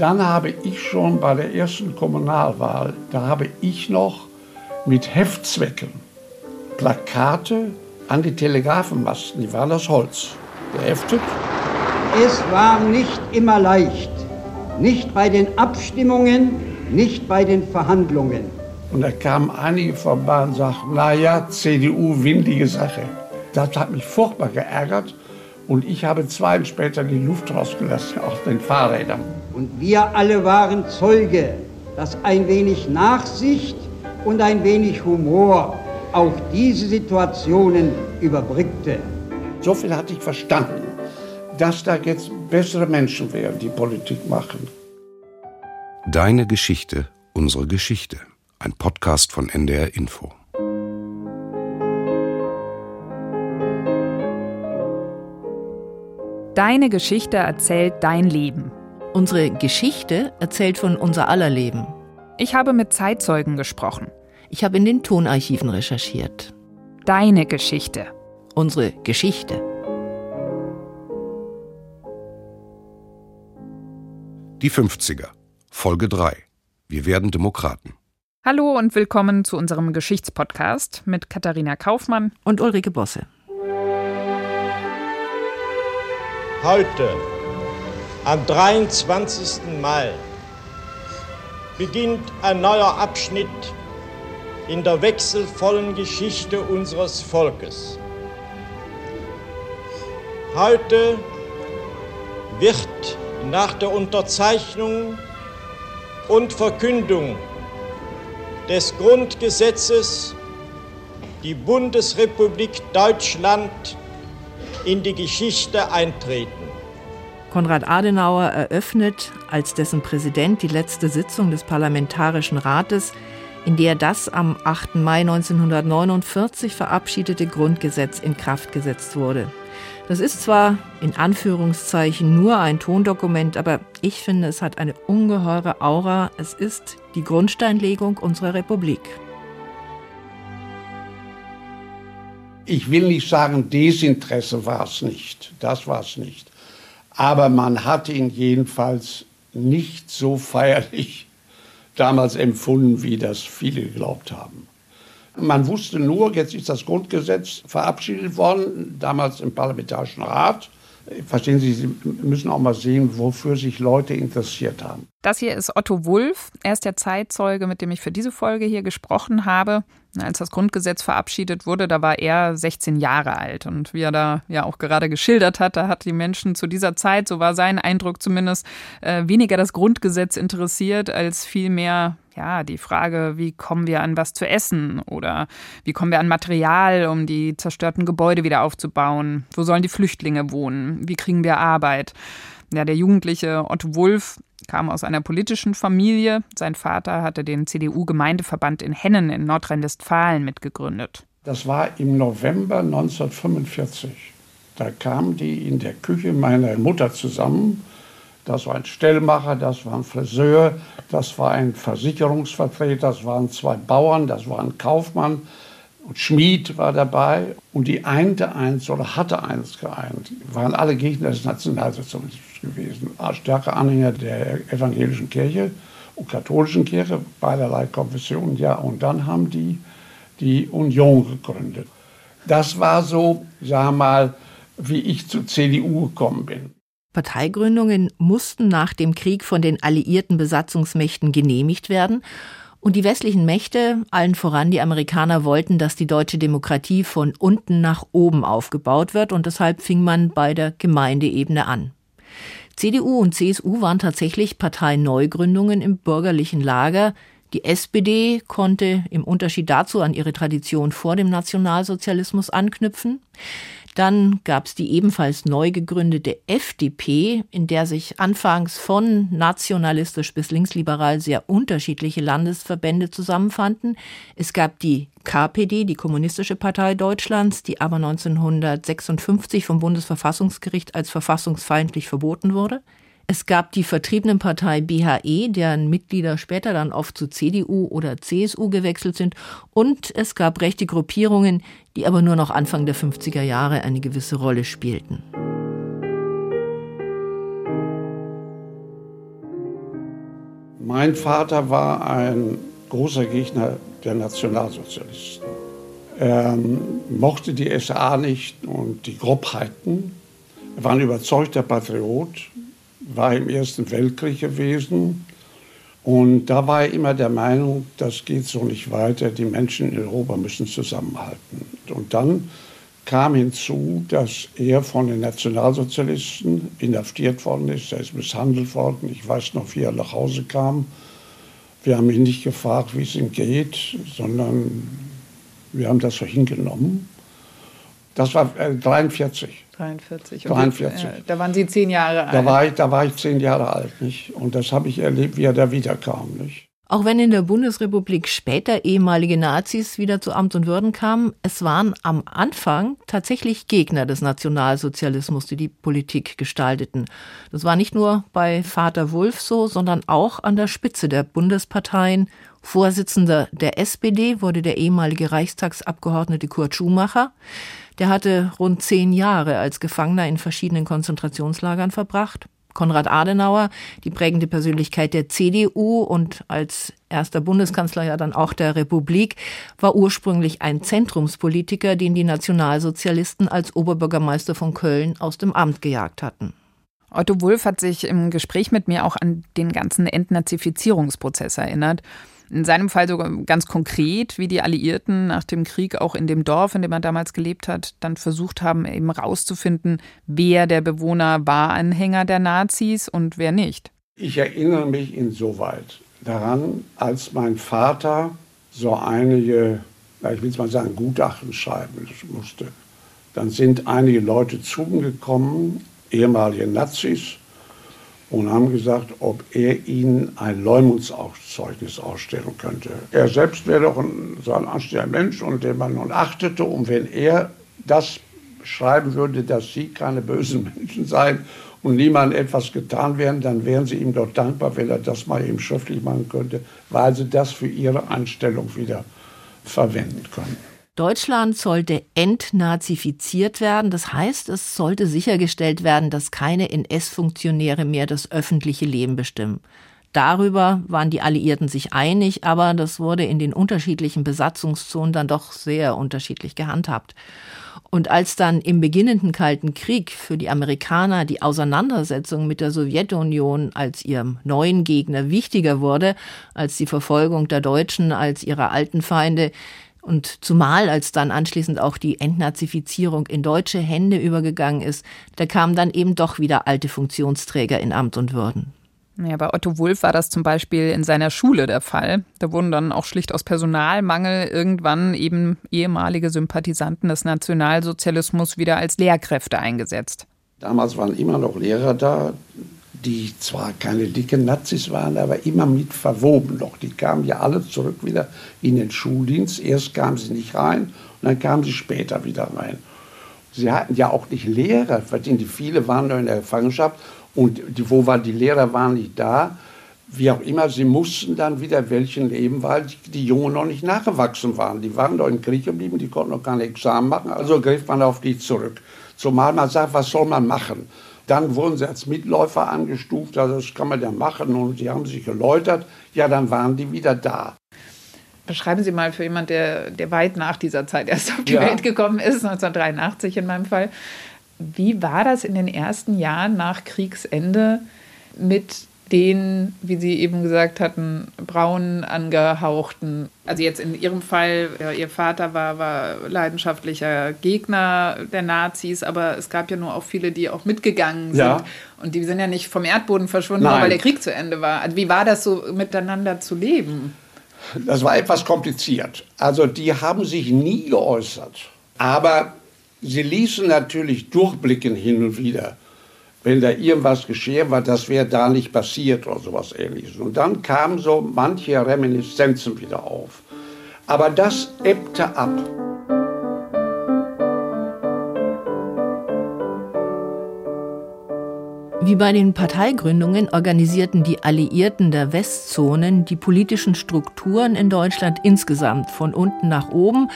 dann habe ich schon bei der ersten Kommunalwahl, da habe ich noch mit Heftzwecken Plakate an die Telegrafenmasten, die waren aus Holz, geheftet. Es war nicht immer leicht, nicht bei den Abstimmungen, nicht bei den Verhandlungen. Und da kamen einige vorbei und sagten, naja, CDU, windige Sache. Das hat mich furchtbar geärgert und ich habe zwei später die Luft rausgelassen auf den Fahrrädern. Und wir alle waren Zeuge, dass ein wenig Nachsicht und ein wenig Humor auch diese Situationen überbrückte. So viel hatte ich verstanden, dass da jetzt bessere Menschen wären, die Politik machen. Deine Geschichte, unsere Geschichte. Ein Podcast von NDR Info. Deine Geschichte erzählt dein Leben. Unsere Geschichte erzählt von unser aller Leben. Ich habe mit Zeitzeugen gesprochen. Ich habe in den Tonarchiven recherchiert. Deine Geschichte. Unsere Geschichte. Die 50er. Folge 3. Wir werden Demokraten. Hallo und willkommen zu unserem Geschichtspodcast mit Katharina Kaufmann und Ulrike Bosse. Heute, am 23. Mai, beginnt ein neuer Abschnitt in der wechselvollen Geschichte unseres Volkes. Heute wird nach der Unterzeichnung und Verkündung des Grundgesetzes die Bundesrepublik Deutschland in die Geschichte eintreten. Konrad Adenauer eröffnet als dessen Präsident die letzte Sitzung des Parlamentarischen Rates, in der das am 8. Mai 1949 verabschiedete Grundgesetz in Kraft gesetzt wurde. Das ist zwar in Anführungszeichen nur ein Tondokument, aber ich finde, es hat eine ungeheure Aura. Es ist die Grundsteinlegung unserer Republik. ich will nicht sagen, Desinteresse war es nicht, das war es nicht. Aber man hat ihn jedenfalls nicht so feierlich damals empfunden, wie das viele geglaubt haben. Man wusste nur, jetzt ist das Grundgesetz verabschiedet worden, damals im Parlamentarischen Rat. Verstehen Sie, Sie müssen auch mal sehen, wofür sich Leute interessiert haben. Das hier ist Otto Wulff. Er ist der Zeitzeuge, mit dem ich für diese Folge hier gesprochen habe. Als das Grundgesetz verabschiedet wurde, da war er 16 Jahre alt. Und wie er da ja auch gerade geschildert hat, da hat die Menschen zu dieser Zeit, so war sein Eindruck zumindest, äh, weniger das Grundgesetz interessiert, als vielmehr ja, die Frage, wie kommen wir an was zu essen oder wie kommen wir an Material, um die zerstörten Gebäude wieder aufzubauen? Wo sollen die Flüchtlinge wohnen? Wie kriegen wir Arbeit? Ja, der jugendliche Otto Wulff kam aus einer politischen Familie. Sein Vater hatte den CDU-Gemeindeverband in Hennen in Nordrhein-Westfalen mitgegründet. Das war im November 1945. Da kamen die in der Küche meiner Mutter zusammen. Das war ein Stellmacher, das war ein Friseur, das war ein Versicherungsvertreter, das waren zwei Bauern, das war ein Kaufmann und Schmied war dabei. Und die einte eins oder hatte eins geeint. Waren alle Gegner des Nationalsozialismus gewesen. Stärker Anhänger der evangelischen Kirche und katholischen Kirche, beiderlei Konfessionen, ja. Und dann haben die die Union gegründet. Das war so, sag mal, wie ich zur CDU gekommen bin. Parteigründungen mussten nach dem Krieg von den alliierten Besatzungsmächten genehmigt werden. Und die westlichen Mächte, allen voran die Amerikaner, wollten, dass die deutsche Demokratie von unten nach oben aufgebaut wird. Und deshalb fing man bei der Gemeindeebene an. CDU und CSU waren tatsächlich Parteineugründungen im bürgerlichen Lager. Die SPD konnte im Unterschied dazu an ihre Tradition vor dem Nationalsozialismus anknüpfen. Dann gab es die ebenfalls neu gegründete FDP, in der sich anfangs von nationalistisch bis linksliberal sehr unterschiedliche Landesverbände zusammenfanden. Es gab die KPD, die Kommunistische Partei Deutschlands, die aber 1956 vom Bundesverfassungsgericht als verfassungsfeindlich verboten wurde. Es gab die Vertriebenenpartei BHE, deren Mitglieder später dann oft zu CDU oder CSU gewechselt sind. Und es gab rechte Gruppierungen, die aber nur noch Anfang der 50er Jahre eine gewisse Rolle spielten. Mein Vater war ein großer Gegner der Nationalsozialisten. Er mochte die SA nicht und die Grobheiten. Er war ein überzeugter Patriot, war im Ersten Weltkrieg gewesen. Und da war er immer der Meinung, das geht so nicht weiter, die Menschen in Europa müssen zusammenhalten. Und dann kam hinzu, dass er von den Nationalsozialisten inhaftiert worden ist, er ist misshandelt worden. Ich weiß noch, wie er nach Hause kam. Wir haben ihn nicht gefragt, wie es ihm geht, sondern wir haben das so hingenommen. Das war äh, 43. 43. 43. Und, äh, da waren Sie zehn Jahre alt. Da war ich, da war ich zehn Jahre alt. Nicht? Und das habe ich erlebt, wie er da wiederkam. Nicht? Auch wenn in der Bundesrepublik später ehemalige Nazis wieder zu Amt und Würden kamen, es waren am Anfang tatsächlich Gegner des Nationalsozialismus, die die Politik gestalteten. Das war nicht nur bei Vater Wulff so, sondern auch an der Spitze der Bundesparteien. Vorsitzender der SPD wurde der ehemalige Reichstagsabgeordnete Kurt Schumacher. Der hatte rund zehn Jahre als Gefangener in verschiedenen Konzentrationslagern verbracht. Konrad Adenauer, die prägende Persönlichkeit der CDU und als erster Bundeskanzler ja dann auch der Republik, war ursprünglich ein Zentrumspolitiker, den die Nationalsozialisten als Oberbürgermeister von Köln aus dem Amt gejagt hatten. Otto Wulff hat sich im Gespräch mit mir auch an den ganzen Entnazifizierungsprozess erinnert. In seinem Fall sogar ganz konkret, wie die Alliierten nach dem Krieg auch in dem Dorf, in dem er damals gelebt hat, dann versucht haben, eben rauszufinden, wer der Bewohner war Anhänger der Nazis und wer nicht. Ich erinnere mich insoweit daran, als mein Vater so einige, ich will es mal sagen, Gutachten schreiben musste. Dann sind einige Leute zu ihm gekommen, ehemalige Nazis, und haben gesagt, ob er ihnen ein Leumundszeugnis ausstellen könnte. Er selbst wäre doch ein, so ein anständiger Mensch und den man nun achtete. Und wenn er das schreiben würde, dass sie keine bösen Menschen seien und niemand etwas getan wären, dann wären sie ihm doch dankbar, wenn er das mal eben schriftlich machen könnte, weil sie das für ihre Einstellung wieder verwenden können. Deutschland sollte entnazifiziert werden. Das heißt, es sollte sichergestellt werden, dass keine NS-Funktionäre mehr das öffentliche Leben bestimmen. Darüber waren die Alliierten sich einig, aber das wurde in den unterschiedlichen Besatzungszonen dann doch sehr unterschiedlich gehandhabt. Und als dann im beginnenden Kalten Krieg für die Amerikaner die Auseinandersetzung mit der Sowjetunion als ihrem neuen Gegner wichtiger wurde als die Verfolgung der Deutschen als ihrer alten Feinde, und zumal als dann anschließend auch die Entnazifizierung in deutsche Hände übergegangen ist, da kamen dann eben doch wieder alte Funktionsträger in Amt und Würden. Ja, bei Otto Wulff war das zum Beispiel in seiner Schule der Fall. Da wurden dann auch schlicht aus Personalmangel irgendwann eben ehemalige Sympathisanten des Nationalsozialismus wieder als Lehrkräfte eingesetzt. Damals waren immer noch Lehrer da, die zwar keine dicken Nazis waren, aber immer mit verwoben noch. Die kamen ja alle zurück wieder in den Schuldienst. Erst kamen sie nicht rein und dann kamen sie später wieder rein. Sie hatten ja auch nicht Lehrer, die viele waren nur in der Gefangenschaft und die, wo waren die Lehrer waren nicht da. Wie auch immer, sie mussten dann wieder welchen leben, weil die Jungen noch nicht nachgewachsen waren. Die waren doch im Krieg geblieben, die konnten noch keine Examen machen, also griff man auf die zurück. Zumal man sagt, was soll man machen? Dann wurden sie als Mitläufer angestuft, also das kann man ja machen und sie haben sich geläutert. Ja, dann waren die wieder da. Beschreiben Sie mal für jemanden, der, der weit nach dieser Zeit erst auf die ja. Welt gekommen ist, 1983 in meinem Fall. Wie war das in den ersten Jahren nach Kriegsende mit den, wie Sie eben gesagt hatten, braun angehauchten. Also jetzt in Ihrem Fall, ja, Ihr Vater war, war leidenschaftlicher Gegner der Nazis, aber es gab ja nur auch viele, die auch mitgegangen sind. Ja. Und die sind ja nicht vom Erdboden verschwunden, nur weil der Krieg zu Ende war. Also wie war das so, miteinander zu leben? Das war etwas kompliziert. Also die haben sich nie geäußert. Aber sie ließen natürlich durchblicken hin und wieder wenn da irgendwas geschehen war, das wäre da nicht passiert oder sowas ähnliches. Und dann kamen so manche Reminiszenzen wieder auf. Aber das ebbte ab. Wie bei den Parteigründungen organisierten die Alliierten der Westzonen die politischen Strukturen in Deutschland insgesamt von unten nach oben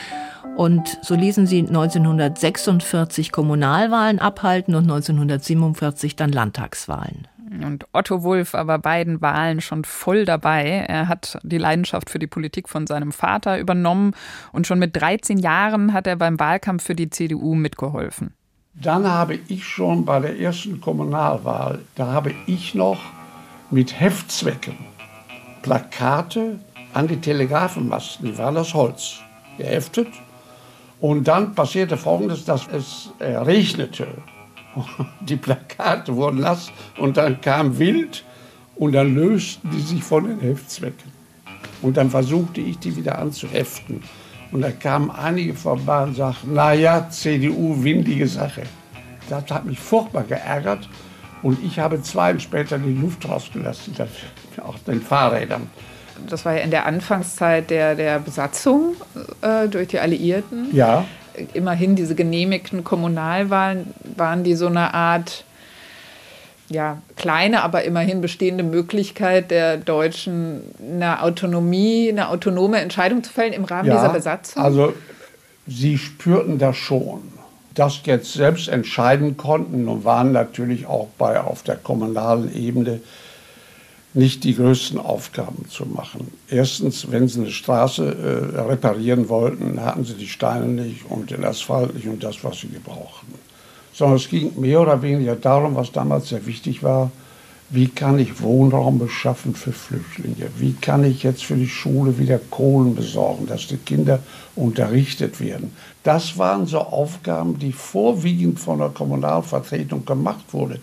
und so ließen sie 1946 Kommunalwahlen abhalten und 1947 dann Landtagswahlen. Und Otto Wulff war bei beiden Wahlen schon voll dabei. Er hat die Leidenschaft für die Politik von seinem Vater übernommen und schon mit 13 Jahren hat er beim Wahlkampf für die CDU mitgeholfen. Dann habe ich schon bei der ersten Kommunalwahl, da habe ich noch mit Heftzwecken Plakate an die Telegrafenmasten, die waren aus Holz, geheftet. Und dann passierte Folgendes, dass es äh, regnete. Die Plakate wurden nass und dann kam Wild und dann lösten die sich von den Heftzwecken. Und dann versuchte ich, die wieder anzuheften. Und da kamen einige vorbei und sagten, naja, CDU, windige Sache. Das hat mich furchtbar geärgert. Und ich habe zwei später die Luft rausgelassen, auch den Fahrrädern. Das war ja in der Anfangszeit der, der Besatzung äh, durch die Alliierten. Ja. Immerhin diese genehmigten Kommunalwahlen waren die so eine Art ja, kleine, aber immerhin bestehende Möglichkeit der Deutschen, eine Autonomie, eine autonome Entscheidung zu fällen im Rahmen ja, dieser Besatzung? Also sie spürten das schon. Das jetzt selbst entscheiden konnten und waren natürlich auch bei, auf der kommunalen Ebene nicht die größten Aufgaben zu machen. Erstens, wenn sie eine Straße äh, reparieren wollten, hatten sie die Steine nicht und den Asphalt nicht und das, was sie gebrauchten. Sondern es ging mehr oder weniger darum, was damals sehr wichtig war, wie kann ich Wohnraum beschaffen für Flüchtlinge? Wie kann ich jetzt für die Schule wieder Kohlen besorgen, dass die Kinder unterrichtet werden? Das waren so Aufgaben, die vorwiegend von der Kommunalvertretung gemacht wurden.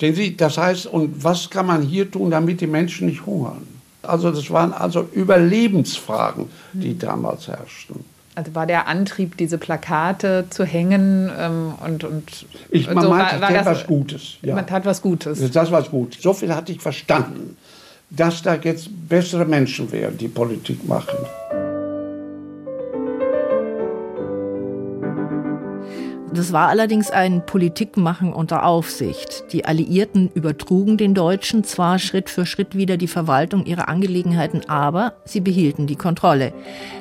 Verstehen Sie? Das heißt, und was kann man hier tun, damit die Menschen nicht hungern? Also das waren also Überlebensfragen, die damals herrschten. Also war der Antrieb, diese Plakate zu hängen ähm, und, und ich man so, meinte, war, war das was Gutes. Ja. Man tat was Gutes. Das war gut. So viel hatte ich verstanden, dass da jetzt bessere Menschen wären, die Politik machen. Das war allerdings ein Politikmachen unter Aufsicht. Die Alliierten übertrugen den Deutschen zwar Schritt für Schritt wieder die Verwaltung ihrer Angelegenheiten, aber sie behielten die Kontrolle.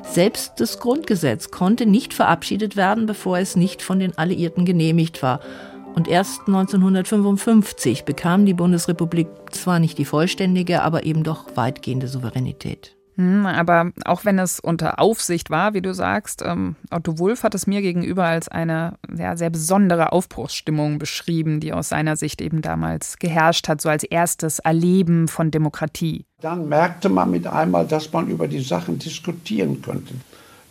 Selbst das Grundgesetz konnte nicht verabschiedet werden, bevor es nicht von den Alliierten genehmigt war. Und erst 1955 bekam die Bundesrepublik zwar nicht die vollständige, aber eben doch weitgehende Souveränität. Hm, aber auch wenn es unter Aufsicht war, wie du sagst, ähm, Otto Wulff hat es mir gegenüber als eine ja, sehr besondere Aufbruchsstimmung beschrieben, die aus seiner Sicht eben damals geherrscht hat, so als erstes Erleben von Demokratie. Dann merkte man mit einmal, dass man über die Sachen diskutieren könnte.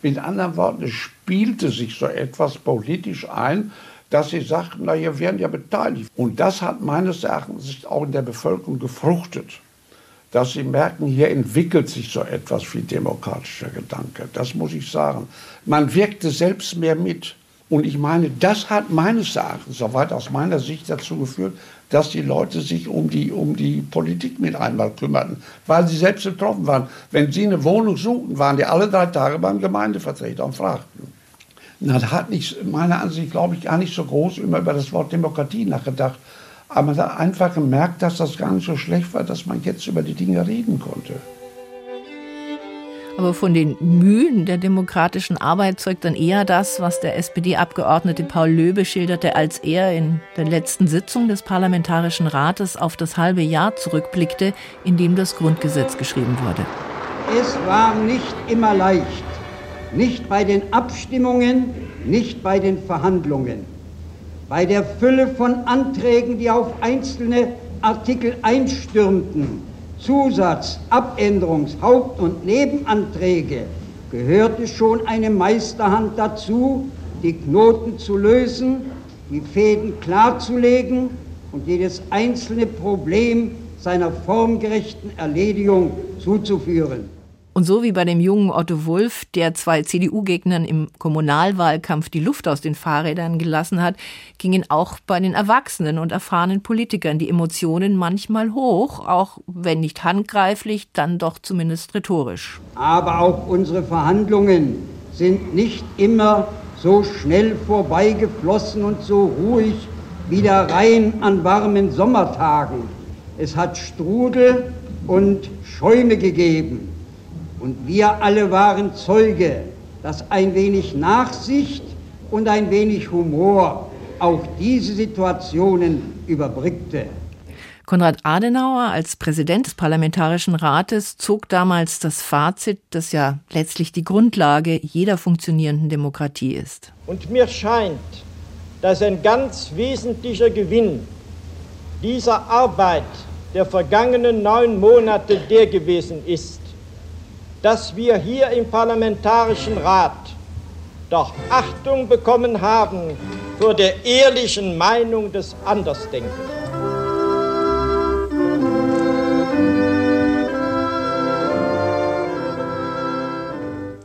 Mit anderen Worten, es spielte sich so etwas politisch ein, dass sie sagten, na, wir werden ja beteiligt. Und das hat meines Erachtens auch in der Bevölkerung gefruchtet dass sie merken, hier entwickelt sich so etwas wie demokratischer Gedanke. Das muss ich sagen. Man wirkte selbst mehr mit. Und ich meine, das hat meines Erachtens, soweit aus meiner Sicht dazu geführt, dass die Leute sich um die, um die Politik mit einmal kümmerten, weil sie selbst betroffen waren. Wenn sie eine Wohnung suchten, waren die alle drei Tage beim Gemeindevertreter und fragten. Na, da hat nicht, meiner Ansicht, glaube ich, gar nicht so groß immer über das Wort Demokratie nachgedacht, aber man hat einfach gemerkt, dass das gar nicht so schlecht war, dass man jetzt über die Dinge reden konnte. Aber von den Mühen der demokratischen Arbeit zeugt dann eher das, was der SPD-Abgeordnete Paul Löbe schilderte, als er in der letzten Sitzung des Parlamentarischen Rates auf das halbe Jahr zurückblickte, in dem das Grundgesetz geschrieben wurde. Es war nicht immer leicht, nicht bei den Abstimmungen, nicht bei den Verhandlungen. Bei der Fülle von Anträgen, die auf einzelne Artikel einstürmten, Zusatz-, Abänderungs-, Haupt- und Nebenanträge, gehörte schon eine Meisterhand dazu, die Knoten zu lösen, die Fäden klarzulegen und jedes einzelne Problem seiner formgerechten Erledigung zuzuführen. Und so wie bei dem jungen Otto Wulff, der zwei CDU-Gegnern im Kommunalwahlkampf die Luft aus den Fahrrädern gelassen hat, gingen auch bei den erwachsenen und erfahrenen Politikern die Emotionen manchmal hoch, auch wenn nicht handgreiflich, dann doch zumindest rhetorisch. Aber auch unsere Verhandlungen sind nicht immer so schnell vorbeigeflossen und so ruhig wie der Rhein an warmen Sommertagen. Es hat Strudel und Schäume gegeben. Und wir alle waren Zeuge, dass ein wenig Nachsicht und ein wenig Humor auch diese Situationen überbrückte. Konrad Adenauer als Präsident des Parlamentarischen Rates zog damals das Fazit, das ja letztlich die Grundlage jeder funktionierenden Demokratie ist. Und mir scheint, dass ein ganz wesentlicher Gewinn dieser Arbeit der vergangenen neun Monate der gewesen ist, dass wir hier im Parlamentarischen Rat doch Achtung bekommen haben vor der ehrlichen Meinung des Andersdenkenden.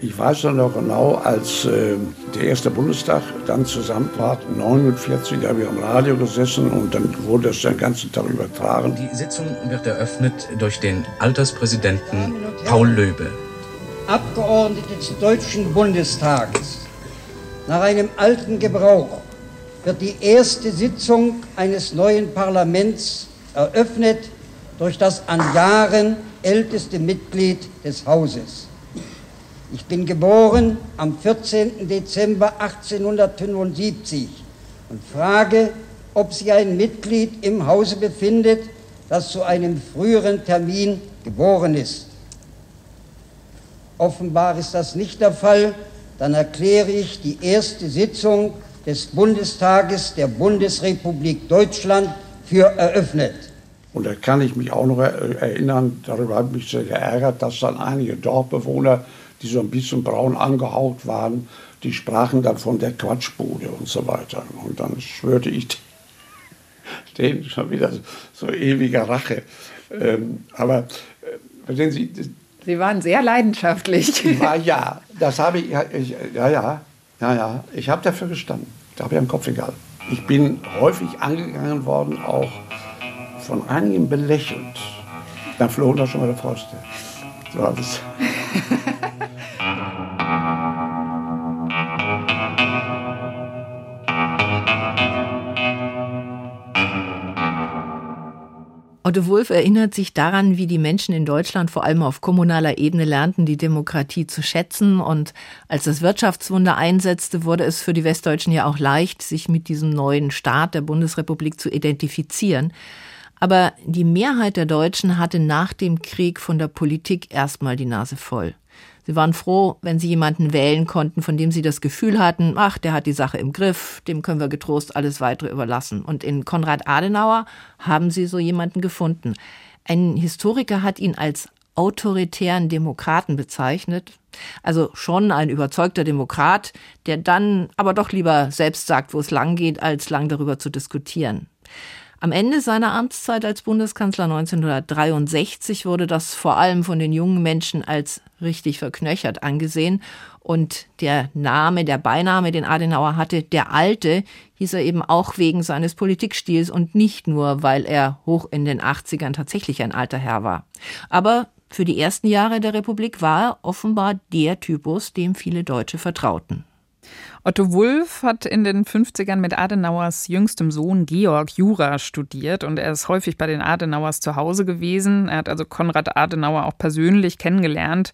Ich weiß noch genau, als äh, der erste Bundestag dann zusammen war, 49, da haben wir am Radio gesessen und dann wurde es den ganzen Tag übertragen. Die Sitzung wird eröffnet durch den Alterspräsidenten Paul Löbe. Abgeordnete des Deutschen Bundestages. Nach einem alten Gebrauch wird die erste Sitzung eines neuen Parlaments eröffnet durch das an Jahren älteste Mitglied des Hauses. Ich bin geboren am 14. Dezember 1875 und frage, ob sich ein Mitglied im Hause befindet, das zu einem früheren Termin geboren ist. Offenbar ist das nicht der Fall, dann erkläre ich die erste Sitzung des Bundestages der Bundesrepublik Deutschland für eröffnet. Und da kann ich mich auch noch erinnern, darüber habe ich mich sehr geärgert, dass dann einige Dorfbewohner die so ein bisschen braun angehaucht waren, die sprachen dann von der Quatschbude und so weiter. Und dann schwörte ich denen schon wieder so ewiger Rache. Ähm, aber äh, sehen Sie, Sie waren sehr leidenschaftlich. War, ja, das habe ich, ich, ja, ja, ja, ja, ich habe dafür gestanden. Da habe ich am Kopf egal. Ich bin häufig angegangen worden, auch von einigen belächelt. Dann flogen da schon mal der Fäuste. So, das Otto Wulff erinnert sich daran, wie die Menschen in Deutschland vor allem auf kommunaler Ebene lernten, die Demokratie zu schätzen. Und als das Wirtschaftswunder einsetzte, wurde es für die Westdeutschen ja auch leicht, sich mit diesem neuen Staat der Bundesrepublik zu identifizieren. Aber die Mehrheit der Deutschen hatte nach dem Krieg von der Politik erstmal die Nase voll. Sie waren froh, wenn sie jemanden wählen konnten, von dem sie das Gefühl hatten, ach, der hat die Sache im Griff, dem können wir getrost alles weitere überlassen. Und in Konrad Adenauer haben sie so jemanden gefunden. Ein Historiker hat ihn als autoritären Demokraten bezeichnet. Also schon ein überzeugter Demokrat, der dann aber doch lieber selbst sagt, wo es lang geht, als lang darüber zu diskutieren. Am Ende seiner Amtszeit als Bundeskanzler 1963 wurde das vor allem von den jungen Menschen als richtig verknöchert angesehen. Und der Name, der Beiname, den Adenauer hatte, der Alte, hieß er eben auch wegen seines Politikstils und nicht nur, weil er hoch in den 80ern tatsächlich ein alter Herr war. Aber für die ersten Jahre der Republik war er offenbar der Typus, dem viele Deutsche vertrauten. Otto Wulff hat in den 50ern mit Adenauers jüngstem Sohn Georg Jura studiert und er ist häufig bei den Adenauers zu Hause gewesen. Er hat also Konrad Adenauer auch persönlich kennengelernt.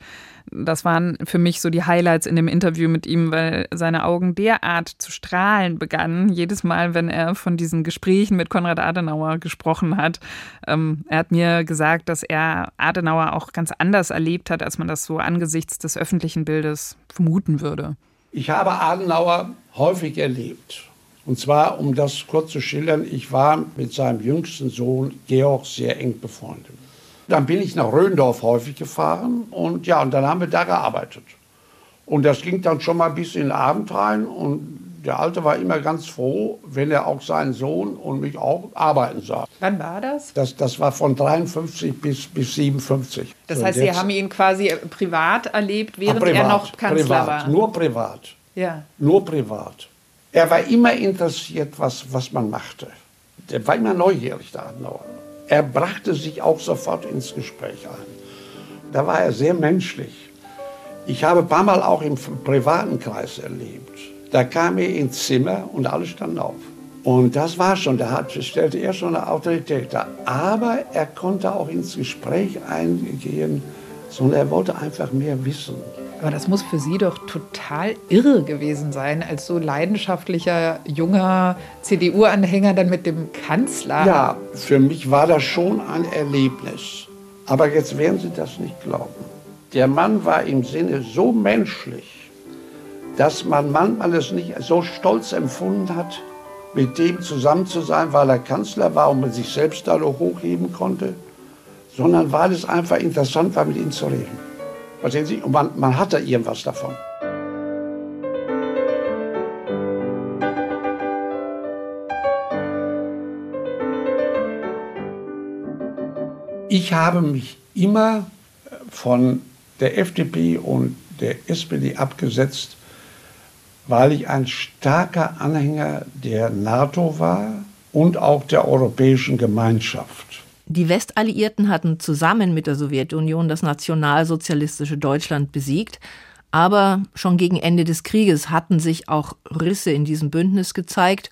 Das waren für mich so die Highlights in dem Interview mit ihm, weil seine Augen derart zu strahlen begannen, jedes Mal, wenn er von diesen Gesprächen mit Konrad Adenauer gesprochen hat. Ähm, er hat mir gesagt, dass er Adenauer auch ganz anders erlebt hat, als man das so angesichts des öffentlichen Bildes vermuten würde. Ich habe Adenauer häufig erlebt. Und zwar, um das kurz zu schildern, ich war mit seinem jüngsten Sohn Georg sehr eng befreundet. Dann bin ich nach Röndorf häufig gefahren und ja, und dann haben wir da gearbeitet. Und das ging dann schon mal bis in den Abend rein und der Alte war immer ganz froh, wenn er auch seinen Sohn und mich auch arbeiten sah. Wann war das? Das, das war von 53 bis, bis 57. Das so heißt, Sie haben ihn quasi privat erlebt, während privat, er noch Kanzler privat, war? Nur privat. Ja. Nur privat. Er war immer interessiert, was, was man machte. Der war immer neugierig, Adenauer. Er brachte sich auch sofort ins Gespräch ein. Da war er sehr menschlich. Ich habe ein paar Mal auch im privaten Kreis erlebt da kam er ins Zimmer und alle standen auf. Und das war schon, da hat, stellte er schon eine Autorität dar. Aber er konnte auch ins Gespräch eingehen sondern er wollte einfach mehr wissen. Aber das muss für Sie doch total irre gewesen sein, als so leidenschaftlicher junger CDU-Anhänger dann mit dem Kanzler. Ja, für mich war das schon ein Erlebnis. Aber jetzt werden Sie das nicht glauben. Der Mann war im Sinne so menschlich, dass man manchmal es nicht so stolz empfunden hat, mit dem zusammen zu sein, weil er Kanzler war und man sich selbst dadurch hochheben konnte, sondern weil es einfach interessant war, mit ihm zu reden. Verstehen Sie? Und man, man hatte irgendwas davon. Ich habe mich immer von der FDP und der SPD abgesetzt, weil ich ein starker Anhänger der NATO war und auch der Europäischen Gemeinschaft. Die Westalliierten hatten zusammen mit der Sowjetunion das nationalsozialistische Deutschland besiegt, aber schon gegen Ende des Krieges hatten sich auch Risse in diesem Bündnis gezeigt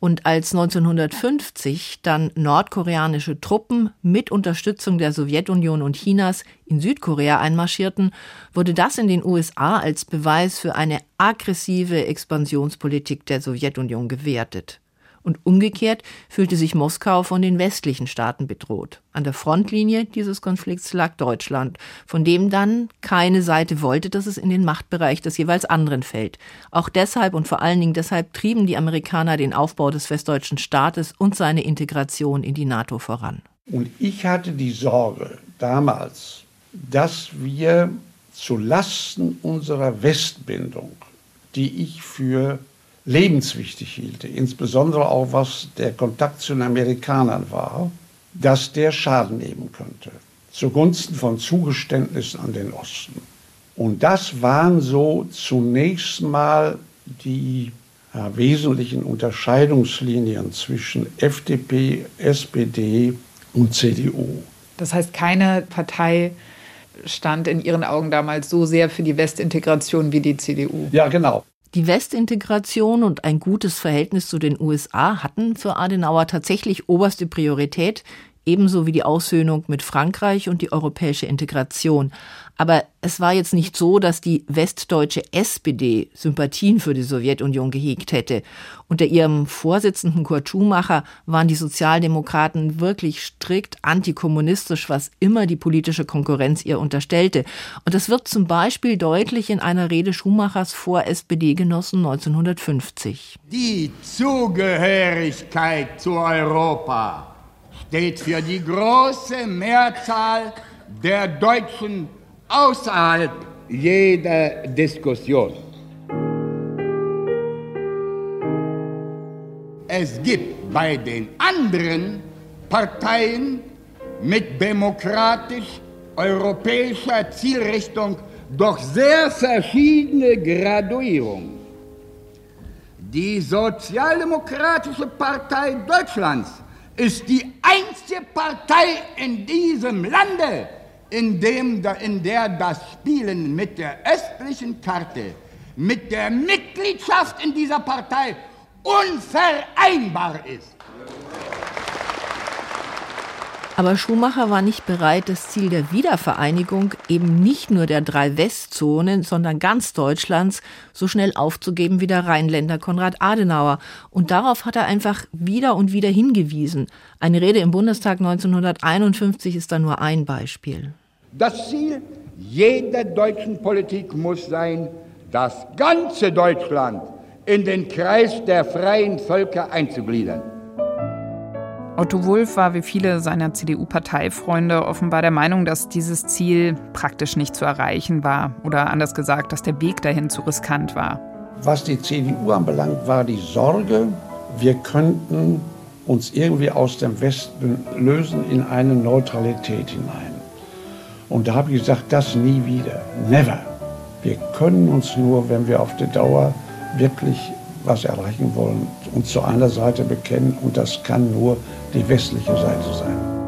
und als 1950 dann nordkoreanische Truppen mit Unterstützung der Sowjetunion und Chinas in Südkorea einmarschierten, wurde das in den USA als Beweis für eine aggressive Expansionspolitik der Sowjetunion gewertet. Und umgekehrt fühlte sich Moskau von den westlichen Staaten bedroht. An der Frontlinie dieses Konflikts lag Deutschland, von dem dann keine Seite wollte, dass es in den Machtbereich des jeweils anderen fällt. Auch deshalb und vor allen Dingen deshalb trieben die Amerikaner den Aufbau des westdeutschen Staates und seine Integration in die NATO voran. Und ich hatte die Sorge damals, dass wir zu Lasten unserer Westbindung, die ich für lebenswichtig hielt, insbesondere auch was der Kontakt zu den Amerikanern war, dass der Schaden nehmen könnte, zugunsten von Zugeständnissen an den Osten. Und das waren so zunächst mal die ja, wesentlichen Unterscheidungslinien zwischen FDP, SPD und CDU. Das heißt, keine Partei stand in Ihren Augen damals so sehr für die Westintegration wie die CDU. Ja, genau. Die Westintegration und ein gutes Verhältnis zu den USA hatten für Adenauer tatsächlich oberste Priorität, ebenso wie die Aussöhnung mit Frankreich und die europäische Integration. Aber es war jetzt nicht so, dass die westdeutsche SPD Sympathien für die Sowjetunion gehegt hätte. Unter ihrem Vorsitzenden Kurt Schumacher waren die Sozialdemokraten wirklich strikt antikommunistisch, was immer die politische Konkurrenz ihr unterstellte. Und das wird zum Beispiel deutlich in einer Rede Schumachers vor SPD-Genossen 1950. Die Zugehörigkeit zu Europa steht für die große Mehrzahl der Deutschen außerhalb jeder Diskussion. Es gibt bei den anderen Parteien mit demokratisch-europäischer Zielrichtung doch sehr verschiedene Graduierungen. Die Sozialdemokratische Partei Deutschlands ist die einzige Partei in diesem Lande, in, dem, in der das Spielen mit der östlichen Karte, mit der Mitgliedschaft in dieser Partei unvereinbar ist. Aber Schumacher war nicht bereit, das Ziel der Wiedervereinigung eben nicht nur der drei Westzonen, sondern ganz Deutschlands so schnell aufzugeben wie der Rheinländer Konrad Adenauer. Und darauf hat er einfach wieder und wieder hingewiesen. Eine Rede im Bundestag 1951 ist da nur ein Beispiel. Das Ziel jeder deutschen Politik muss sein, das ganze Deutschland in den Kreis der freien Völker einzugliedern. Otto Wulff war wie viele seiner CDU-Parteifreunde offenbar der Meinung, dass dieses Ziel praktisch nicht zu erreichen war oder anders gesagt, dass der Weg dahin zu riskant war. Was die CDU anbelangt, war die Sorge, wir könnten uns irgendwie aus dem Westen lösen in eine Neutralität hinein. Und da habe ich gesagt, das nie wieder. Never. Wir können uns nur, wenn wir auf die Dauer wirklich was erreichen wollen, uns zu einer Seite bekennen und das kann nur die westliche Seite sein.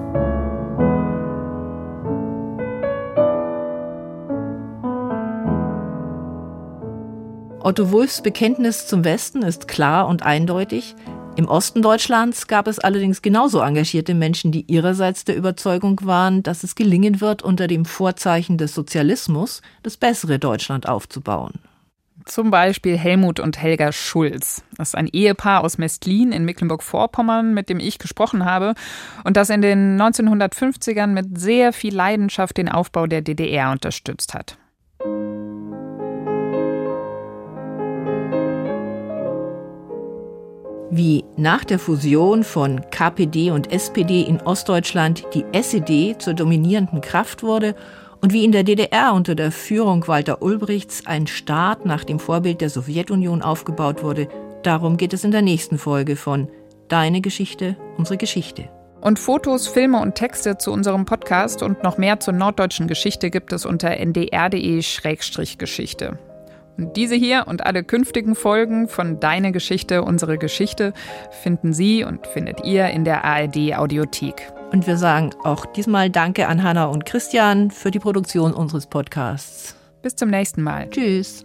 Otto Wulffs Bekenntnis zum Westen ist klar und eindeutig. Im Osten Deutschlands gab es allerdings genauso engagierte Menschen, die ihrerseits der Überzeugung waren, dass es gelingen wird, unter dem Vorzeichen des Sozialismus das bessere Deutschland aufzubauen. Zum Beispiel Helmut und Helga Schulz. Das ist ein Ehepaar aus Mestlin in Mecklenburg-Vorpommern, mit dem ich gesprochen habe und das in den 1950ern mit sehr viel Leidenschaft den Aufbau der DDR unterstützt hat. wie nach der Fusion von KPD und SPD in Ostdeutschland die SED zur dominierenden Kraft wurde und wie in der DDR unter der Führung Walter Ulbrichts ein Staat nach dem Vorbild der Sowjetunion aufgebaut wurde, darum geht es in der nächsten Folge von Deine Geschichte, unsere Geschichte. Und Fotos, Filme und Texte zu unserem Podcast und noch mehr zur norddeutschen Geschichte gibt es unter ndr.de-geschichte. Und diese hier und alle künftigen Folgen von Deine Geschichte, unsere Geschichte finden Sie und findet ihr in der ARD Audiothek. Und wir sagen auch diesmal Danke an Hanna und Christian für die Produktion unseres Podcasts. Bis zum nächsten Mal. Tschüss.